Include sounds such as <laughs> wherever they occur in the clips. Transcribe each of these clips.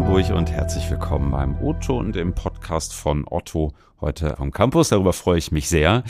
Hamburg und herzlich willkommen beim Otto und im Podcast von Otto heute am Campus. Darüber freue ich mich sehr.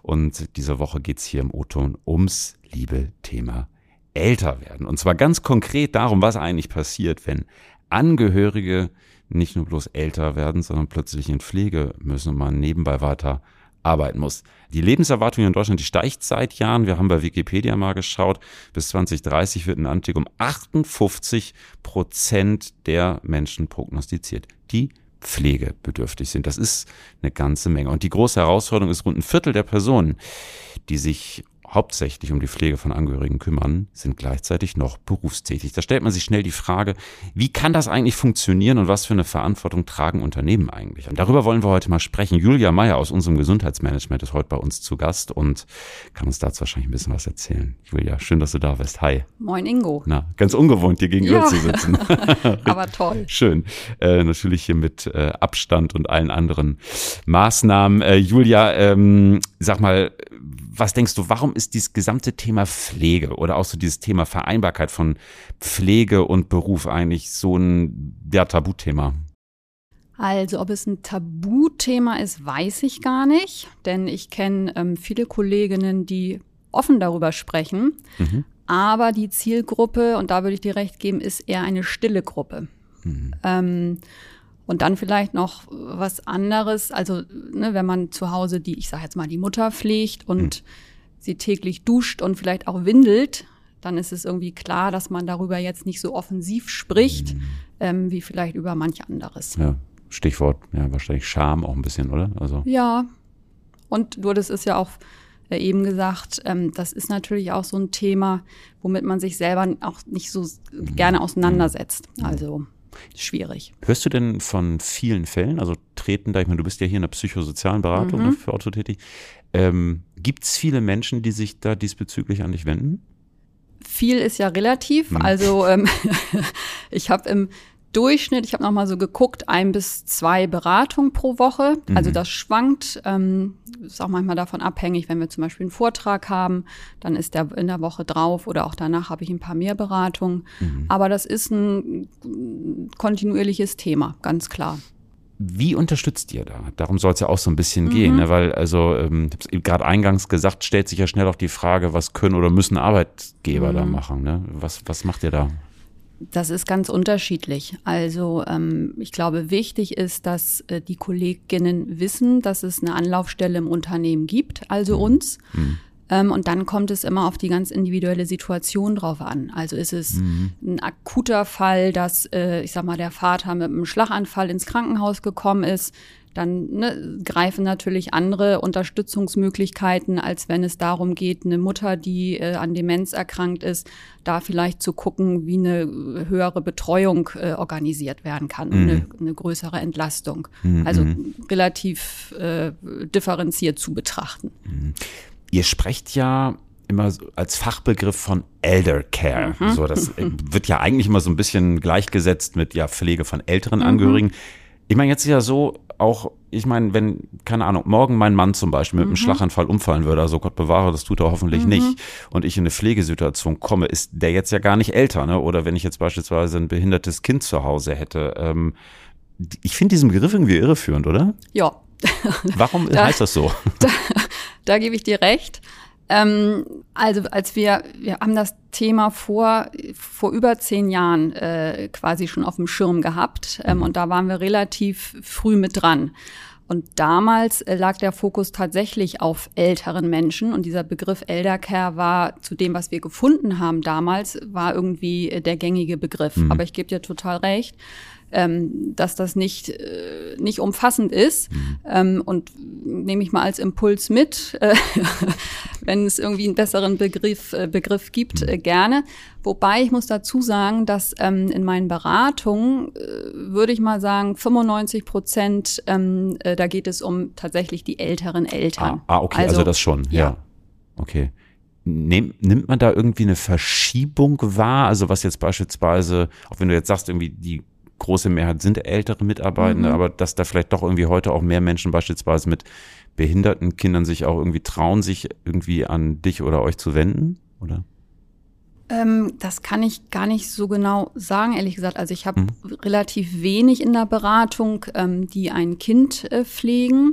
Und diese Woche geht es hier im Otto ums liebe Thema älter werden. Und zwar ganz konkret darum, was eigentlich passiert, wenn Angehörige nicht nur bloß älter werden, sondern plötzlich in Pflege müssen und man nebenbei weiter arbeiten muss. Die Lebenserwartung in Deutschland, die steigt seit Jahren. Wir haben bei Wikipedia mal geschaut. Bis 2030 wird in Antik um 58 Prozent der Menschen prognostiziert, die pflegebedürftig sind. Das ist eine ganze Menge. Und die große Herausforderung ist, rund ein Viertel der Personen, die sich hauptsächlich um die Pflege von Angehörigen kümmern, sind gleichzeitig noch berufstätig. Da stellt man sich schnell die Frage, wie kann das eigentlich funktionieren und was für eine Verantwortung tragen Unternehmen eigentlich? Und darüber wollen wir heute mal sprechen. Julia Meyer aus unserem Gesundheitsmanagement ist heute bei uns zu Gast und kann uns dazu wahrscheinlich ein bisschen was erzählen. Julia, schön, dass du da bist. Hi. Moin Ingo. Na, ganz ungewohnt, dir gegenüber ja. zu sitzen. <laughs> <laughs> Aber toll. Schön. Äh, natürlich hier mit äh, Abstand und allen anderen Maßnahmen. Äh, Julia, ähm, sag mal, was denkst du, warum ist dieses gesamte Thema Pflege oder auch so dieses Thema Vereinbarkeit von Pflege und Beruf eigentlich so ein ja, Tabuthema? Also, ob es ein Tabuthema ist, weiß ich gar nicht, denn ich kenne ähm, viele Kolleginnen, die offen darüber sprechen. Mhm. Aber die Zielgruppe, und da würde ich dir recht geben, ist eher eine stille Gruppe. Mhm. Ähm, und dann vielleicht noch was anderes, also ne, wenn man zu Hause die, ich sage jetzt mal, die Mutter pflegt und mhm. sie täglich duscht und vielleicht auch windelt, dann ist es irgendwie klar, dass man darüber jetzt nicht so offensiv spricht, mhm. ähm, wie vielleicht über manch anderes. Ja, Stichwort, ja, wahrscheinlich Scham auch ein bisschen, oder? Also. Ja. Und du hattest es ja auch äh, eben gesagt, ähm, das ist natürlich auch so ein Thema, womit man sich selber auch nicht so mhm. gerne auseinandersetzt. Mhm. Also schwierig. Hörst du denn von vielen Fällen, also treten da, ich meine, du bist ja hier in der psychosozialen Beratung mhm. ne, für Otto tätig, ähm, gibt es viele Menschen, die sich da diesbezüglich an dich wenden? Viel ist ja relativ. Mhm. Also ähm, <laughs> ich habe im Durchschnitt, ich habe nochmal so geguckt, ein bis zwei Beratungen pro Woche. Mhm. Also das schwankt, ähm, ist auch manchmal davon abhängig, wenn wir zum Beispiel einen Vortrag haben, dann ist der in der Woche drauf oder auch danach habe ich ein paar mehr Beratungen. Mhm. Aber das ist ein kontinuierliches Thema, ganz klar. Wie unterstützt ihr da? Darum soll es ja auch so ein bisschen mhm. gehen, ne? weil also ähm, ich habe gerade eingangs gesagt, stellt sich ja schnell auch die Frage, was können oder müssen Arbeitgeber da mhm. machen? Ne? Was, was macht ihr da? Das ist ganz unterschiedlich. Also ähm, ich glaube, wichtig ist, dass äh, die Kolleginnen wissen, dass es eine Anlaufstelle im Unternehmen gibt, also mhm. uns. Mhm. Ähm, und dann kommt es immer auf die ganz individuelle Situation drauf an. Also ist es mhm. ein akuter Fall, dass, äh, ich sag mal, der Vater mit einem Schlaganfall ins Krankenhaus gekommen ist, dann ne, greifen natürlich andere Unterstützungsmöglichkeiten, als wenn es darum geht, eine Mutter, die äh, an Demenz erkrankt ist, da vielleicht zu gucken, wie eine höhere Betreuung äh, organisiert werden kann, mhm. eine, eine, größere Entlastung. Mhm. Also relativ äh, differenziert zu betrachten. Mhm. Ihr sprecht ja immer als Fachbegriff von Elder Care. Mhm. So, das äh, <laughs> wird ja eigentlich immer so ein bisschen gleichgesetzt mit ja Pflege von älteren mhm. Angehörigen. Ich meine, jetzt ist ja so, auch, ich meine, wenn, keine Ahnung, morgen mein Mann zum Beispiel mit mhm. einem Schlaganfall umfallen würde, also Gott bewahre, das tut er hoffentlich mhm. nicht, und ich in eine Pflegesituation komme, ist der jetzt ja gar nicht älter, ne? Oder wenn ich jetzt beispielsweise ein behindertes Kind zu Hause hätte. Ähm, ich finde diesen Begriff irgendwie irreführend, oder? Ja. Warum <laughs> da, heißt das so? <laughs> Da, da gebe ich dir recht. Ähm, also als wir, wir haben das Thema vor, vor über zehn Jahren äh, quasi schon auf dem Schirm gehabt ähm, und da waren wir relativ früh mit dran. Und damals äh, lag der Fokus tatsächlich auf älteren Menschen und dieser Begriff Eldercare war zu dem, was wir gefunden haben damals, war irgendwie äh, der gängige Begriff. Mhm. Aber ich gebe dir total recht ähm, dass das nicht, äh, nicht umfassend ist. Mhm. Ähm, und nehme ich mal als Impuls mit, äh, <laughs> wenn es irgendwie einen besseren Begriff, äh, Begriff gibt, mhm. äh, gerne. Wobei ich muss dazu sagen, dass ähm, in meinen Beratungen äh, würde ich mal sagen, 95 Prozent, ähm, äh, da geht es um tatsächlich die älteren Eltern. Ah, ah okay, also, also das schon, ja. ja. Okay. Nehm, nimmt man da irgendwie eine Verschiebung wahr? Also was jetzt beispielsweise, auch wenn du jetzt sagst, irgendwie die große Mehrheit sind ältere Mitarbeitende, mhm. aber dass da vielleicht doch irgendwie heute auch mehr Menschen beispielsweise mit behinderten Kindern sich auch irgendwie trauen, sich irgendwie an dich oder euch zu wenden, oder? Ähm, das kann ich gar nicht so genau sagen, ehrlich gesagt. Also ich habe mhm. relativ wenig in der Beratung, ähm, die ein Kind äh, pflegen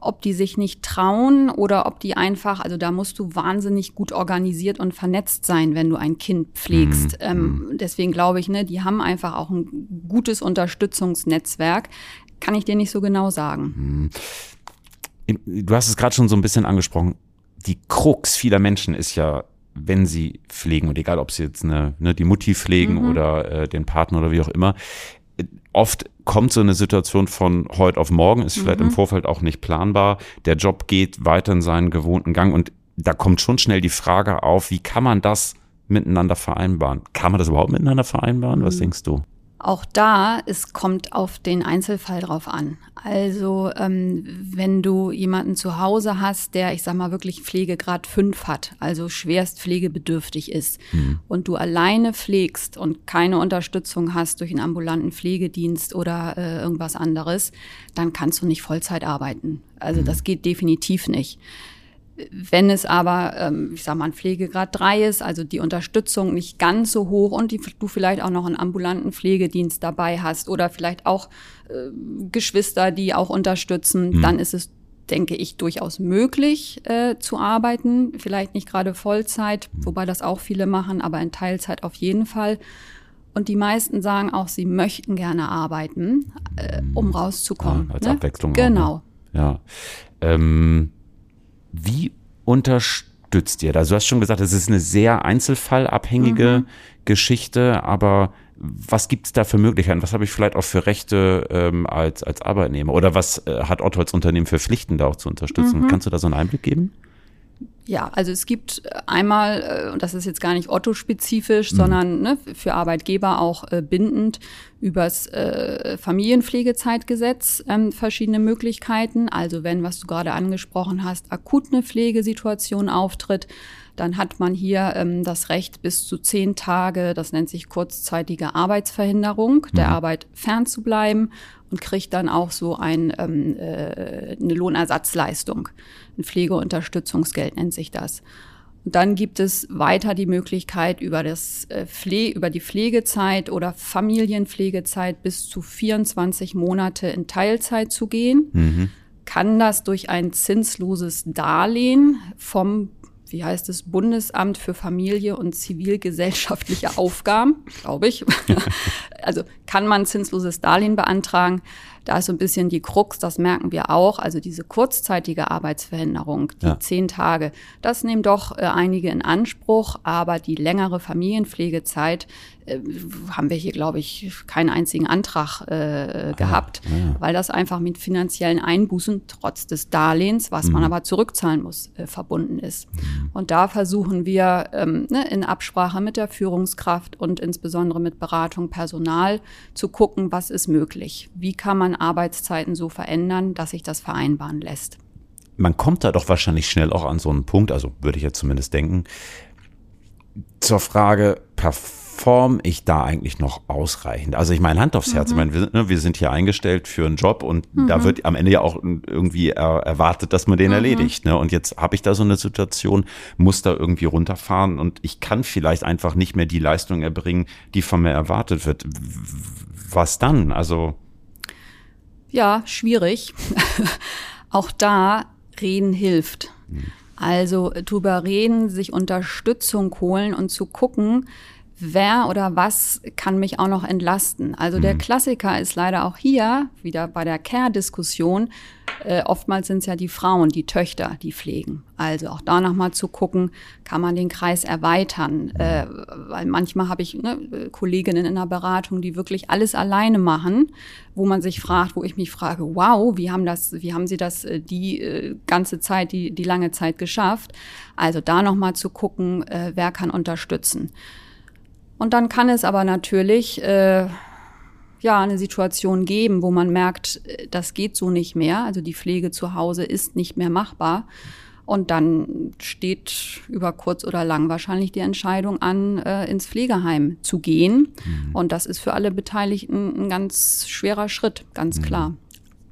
ob die sich nicht trauen oder ob die einfach, also da musst du wahnsinnig gut organisiert und vernetzt sein, wenn du ein Kind pflegst. Mhm. Ähm, mhm. deswegen glaube ich, ne, die haben einfach auch ein gutes Unterstützungsnetzwerk. Kann ich dir nicht so genau sagen. Mhm. Du hast es gerade schon so ein bisschen angesprochen. Die Krux vieler Menschen ist ja, wenn sie pflegen, und egal ob sie jetzt eine, ne, die Mutti pflegen mhm. oder äh, den Partner oder wie auch immer, oft kommt so eine Situation von heute auf morgen, ist vielleicht mhm. im Vorfeld auch nicht planbar. Der Job geht weiter in seinen gewohnten Gang und da kommt schon schnell die Frage auf, wie kann man das miteinander vereinbaren? Kann man das überhaupt miteinander vereinbaren? Was mhm. denkst du? Auch da, es kommt auf den Einzelfall drauf an. Also ähm, wenn du jemanden zu Hause hast, der, ich sag mal, wirklich Pflegegrad 5 hat, also schwerst pflegebedürftig ist mhm. und du alleine pflegst und keine Unterstützung hast durch einen ambulanten Pflegedienst oder äh, irgendwas anderes, dann kannst du nicht Vollzeit arbeiten. Also mhm. das geht definitiv nicht. Wenn es aber, ähm, ich sag mal, ein Pflegegrad 3 ist, also die Unterstützung nicht ganz so hoch und die, du vielleicht auch noch einen ambulanten Pflegedienst dabei hast oder vielleicht auch äh, Geschwister, die auch unterstützen, mhm. dann ist es, denke ich, durchaus möglich äh, zu arbeiten. Vielleicht nicht gerade Vollzeit, wobei das auch viele machen, aber in Teilzeit auf jeden Fall. Und die meisten sagen auch, sie möchten gerne arbeiten, äh, um rauszukommen. Ja, als ne? Abwechslung. Genau. Auch, ne? Ja. Ähm wie unterstützt ihr das? Du hast schon gesagt, es ist eine sehr einzelfallabhängige mhm. Geschichte, aber was gibt es da für Möglichkeiten? Was habe ich vielleicht auch für Rechte ähm, als, als Arbeitnehmer? Oder was äh, hat Otto als Unternehmen für Pflichten, da auch zu unterstützen? Mhm. Kannst du da so einen Einblick geben? Ja, also es gibt äh, einmal, äh, und das ist jetzt gar nicht Otto-spezifisch, mhm. sondern ne, für Arbeitgeber auch äh, bindend, übers äh, Familienpflegezeitgesetz ähm, verschiedene Möglichkeiten. Also wenn, was du gerade angesprochen hast, akut eine Pflegesituation auftritt, dann hat man hier ähm, das Recht bis zu zehn Tage, das nennt sich kurzzeitige Arbeitsverhinderung, der mhm. Arbeit fernzubleiben und kriegt dann auch so ein, ähm, äh, eine Lohnersatzleistung. Ein Pflegeunterstützungsgeld nennt sich das. Und dann gibt es weiter die Möglichkeit, über, das, äh, Pfle über die Pflegezeit oder Familienpflegezeit bis zu 24 Monate in Teilzeit zu gehen. Mhm. Kann das durch ein zinsloses Darlehen vom wie heißt es, Bundesamt für Familie und zivilgesellschaftliche Aufgaben, glaube ich. <laughs> also kann man zinsloses Darlehen beantragen. Da ist so ein bisschen die Krux, das merken wir auch. Also diese kurzzeitige Arbeitsverhinderung, die ja. zehn Tage, das nehmen doch äh, einige in Anspruch, aber die längere Familienpflegezeit äh, haben wir hier, glaube ich, keinen einzigen Antrag äh, gehabt, ja, ja. weil das einfach mit finanziellen Einbußen trotz des Darlehens, was mhm. man aber zurückzahlen muss, äh, verbunden ist. Mhm. Und da versuchen wir ähm, ne, in Absprache mit der Führungskraft und insbesondere mit Beratung Personal zu gucken, was ist möglich. Wie kann man Arbeitszeiten so verändern, dass sich das vereinbaren lässt. Man kommt da doch wahrscheinlich schnell auch an so einen Punkt, also würde ich jetzt zumindest denken, zur Frage, perform ich da eigentlich noch ausreichend? Also ich meine, Hand aufs Herz, mhm. ich meine, wir, ne, wir, sind hier eingestellt für einen Job und mhm. da wird am Ende ja auch irgendwie erwartet, dass man den mhm. erledigt. Ne? Und jetzt habe ich da so eine Situation, muss da irgendwie runterfahren und ich kann vielleicht einfach nicht mehr die Leistung erbringen, die von mir erwartet wird. Was dann? Also ja, schwierig. <laughs> Auch da reden hilft. Also drüber reden, sich Unterstützung holen und zu gucken, wer oder was kann mich auch noch entlasten. Also der mhm. Klassiker ist leider auch hier, wieder bei der Care-Diskussion, äh, oftmals sind es ja die Frauen, die Töchter, die pflegen. Also auch da nochmal zu gucken, kann man den Kreis erweitern. Äh, weil manchmal habe ich ne, Kolleginnen in der Beratung, die wirklich alles alleine machen, wo man sich fragt, wo ich mich frage, wow, wie haben das, wie haben sie das äh, die äh, ganze Zeit, die, die lange Zeit geschafft? Also da nochmal zu gucken, äh, wer kann unterstützen. Und dann kann es aber natürlich äh, ja eine Situation geben, wo man merkt, das geht so nicht mehr. Also die Pflege zu Hause ist nicht mehr machbar. Und dann steht über kurz oder lang wahrscheinlich die Entscheidung an, äh, ins Pflegeheim zu gehen. Mhm. Und das ist für alle Beteiligten ein ganz schwerer Schritt, ganz mhm. klar.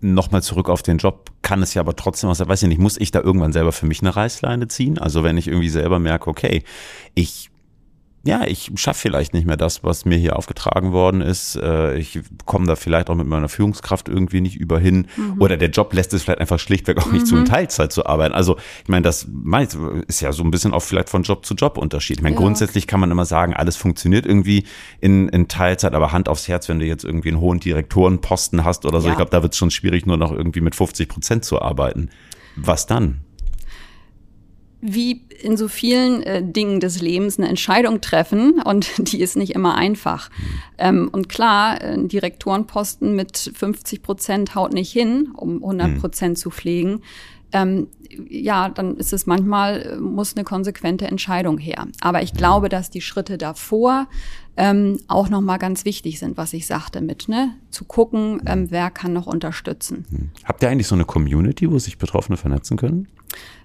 Nochmal zurück auf den Job, kann es ja aber trotzdem was, weiß ich nicht, muss ich da irgendwann selber für mich eine Reißleine ziehen? Also wenn ich irgendwie selber merke, okay, ich ja, ich schaffe vielleicht nicht mehr das, was mir hier aufgetragen worden ist. Äh, ich komme da vielleicht auch mit meiner Führungskraft irgendwie nicht überhin. Mhm. Oder der Job lässt es vielleicht einfach schlichtweg auch nicht mhm. zu, in Teilzeit zu arbeiten. Also ich meine, das ist ja so ein bisschen auch vielleicht von Job zu Job Unterschied. Ich meine, ja. grundsätzlich kann man immer sagen, alles funktioniert irgendwie in, in Teilzeit, aber Hand aufs Herz, wenn du jetzt irgendwie einen hohen Direktorenposten hast oder so, ja. ich glaube, da wird es schon schwierig, nur noch irgendwie mit 50 Prozent zu arbeiten. Was dann? Wie in so vielen äh, Dingen des Lebens eine Entscheidung treffen <laughs> und die ist nicht immer einfach. Ähm, und klar, ein Direktorenposten mit 50 Prozent haut nicht hin, um 100 Prozent mhm. zu pflegen. Ähm, ja, dann ist es manchmal, äh, muss eine konsequente Entscheidung her. Aber ich glaube, dass die Schritte davor ähm, auch nochmal ganz wichtig sind, was ich sagte mit, ne? Zu gucken, ähm, wer kann noch unterstützen. Habt ihr eigentlich so eine Community, wo sich Betroffene vernetzen können?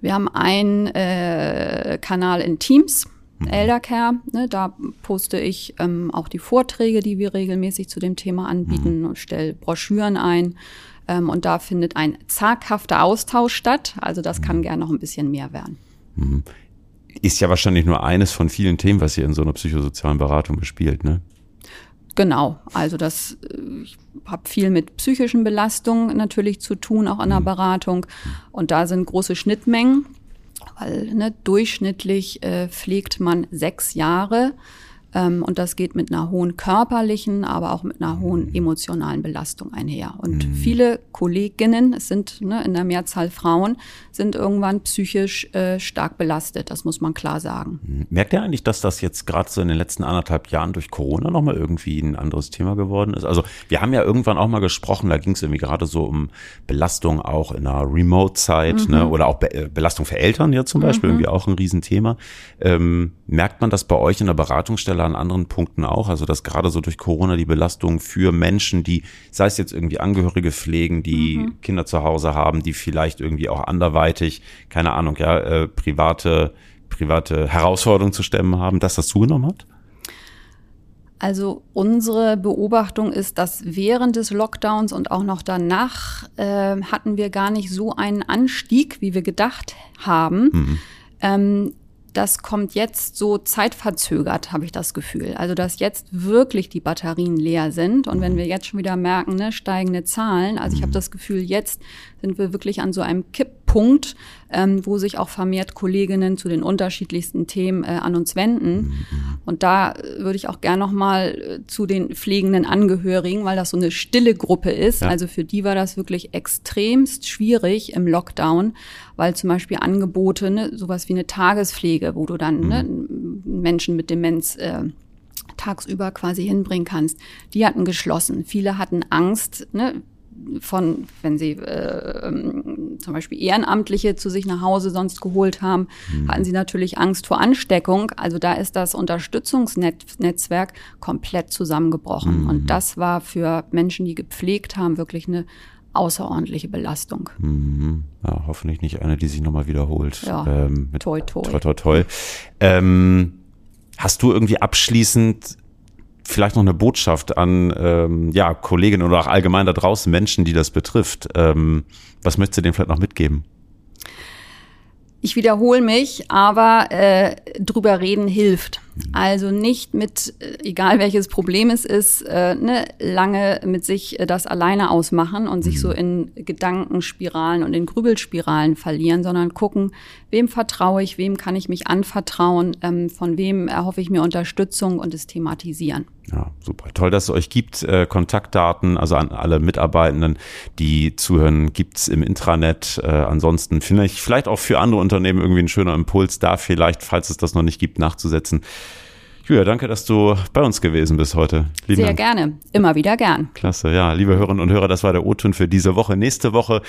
Wir haben einen äh, Kanal in Teams, mhm. Eldercare. Ne, da poste ich ähm, auch die Vorträge, die wir regelmäßig zu dem Thema anbieten mhm. und stelle Broschüren ein. Ähm, und da findet ein zaghafter Austausch statt. Also das kann mhm. gern noch ein bisschen mehr werden. Mhm. Ist ja wahrscheinlich nur eines von vielen Themen, was ihr in so einer psychosozialen Beratung bespielt, ne? Genau, also das, äh, ich habe viel mit psychischen Belastungen natürlich zu tun, auch an der mhm. Beratung. Und da sind große Schnittmengen, weil ne, durchschnittlich äh, pflegt man sechs Jahre und das geht mit einer hohen körperlichen, aber auch mit einer hohen emotionalen Belastung einher. Und mhm. viele Kolleginnen, es sind ne, in der Mehrzahl Frauen, sind irgendwann psychisch äh, stark belastet. Das muss man klar sagen. Mhm. Merkt ihr eigentlich, dass das jetzt gerade so in den letzten anderthalb Jahren durch Corona nochmal irgendwie ein anderes Thema geworden ist? Also wir haben ja irgendwann auch mal gesprochen, da ging es irgendwie gerade so um Belastung auch in einer Remote-Zeit mhm. ne? oder auch Be äh, Belastung für Eltern ja zum Beispiel, mhm. irgendwie auch ein Riesenthema. Ähm, merkt man das bei euch in der Beratungsstelle an anderen Punkten auch. Also dass gerade so durch Corona die Belastung für Menschen, die, sei es jetzt irgendwie Angehörige pflegen, die mhm. Kinder zu Hause haben, die vielleicht irgendwie auch anderweitig, keine Ahnung, ja, äh, private, private Herausforderungen zu stemmen haben, dass das zugenommen hat? Also unsere Beobachtung ist, dass während des Lockdowns und auch noch danach äh, hatten wir gar nicht so einen Anstieg, wie wir gedacht haben. Mhm. Ähm, das kommt jetzt so zeitverzögert, habe ich das Gefühl. Also, dass jetzt wirklich die Batterien leer sind. Und wenn wir jetzt schon wieder merken, ne, steigende Zahlen, also ich habe das Gefühl, jetzt sind wir wirklich an so einem Kipppunkt, ähm, wo sich auch vermehrt Kolleginnen zu den unterschiedlichsten Themen äh, an uns wenden. Und da äh, würde ich auch gern noch mal äh, zu den pflegenden Angehörigen, weil das so eine stille Gruppe ist. Ja. Also für die war das wirklich extremst schwierig im Lockdown, weil zum Beispiel Angebote, ne, sowas wie eine Tagespflege, wo du dann ne, mhm. ne, Menschen mit Demenz äh, tagsüber quasi hinbringen kannst, die hatten geschlossen. Viele hatten Angst, ne, von, wenn sie äh, ähm, zum Beispiel Ehrenamtliche zu sich nach Hause sonst geholt haben, mhm. hatten sie natürlich Angst vor Ansteckung. Also da ist das Unterstützungsnetzwerk komplett zusammengebrochen. Mhm. Und das war für Menschen, die gepflegt haben, wirklich eine außerordentliche Belastung. Mhm. Ja, hoffentlich nicht eine, die sich nochmal wiederholt. Ja, ähm, toi, toi. toi, toi, toi. Ähm, hast du irgendwie abschließend vielleicht noch eine Botschaft an ähm, ja, Kolleginnen oder auch allgemein da draußen Menschen, die das betrifft. Ähm, was möchtest du denen vielleicht noch mitgeben? Ich wiederhole mich, aber äh, drüber reden hilft. Also nicht mit, äh, egal welches Problem es ist, äh, ne, lange mit sich äh, das alleine ausmachen und sich so mhm. in Gedankenspiralen und in Grübelspiralen verlieren, sondern gucken, wem vertraue ich, wem kann ich mich anvertrauen, ähm, von wem erhoffe ich mir Unterstützung und es thematisieren. Ja, super. Toll, dass es euch gibt. Äh, Kontaktdaten, also an alle Mitarbeitenden, die zuhören, gibt's im Intranet. Äh, ansonsten finde ich vielleicht auch für andere Unternehmen irgendwie ein schöner Impuls, da vielleicht, falls es das noch nicht gibt, nachzusetzen. Julia, danke, dass du bei uns gewesen bist heute. Lieben Sehr Dank. gerne. Immer wieder gern. Klasse, ja. Liebe Hörerinnen und Hörer, das war der O-Ton für diese Woche. Nächste Woche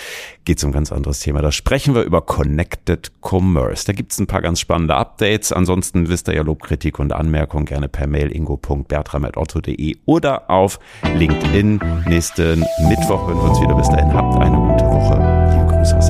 geht es um ein ganz anderes Thema. Da sprechen wir über Connected Commerce. Da gibt es ein paar ganz spannende Updates. Ansonsten wisst ihr ja Lob, Kritik und Anmerkungen gerne per Mail ingo.bertram.otto.de oder auf LinkedIn. Nächsten Mittwoch hören wir uns wieder. Bis dahin habt eine gute Woche. Liebe Grüße aus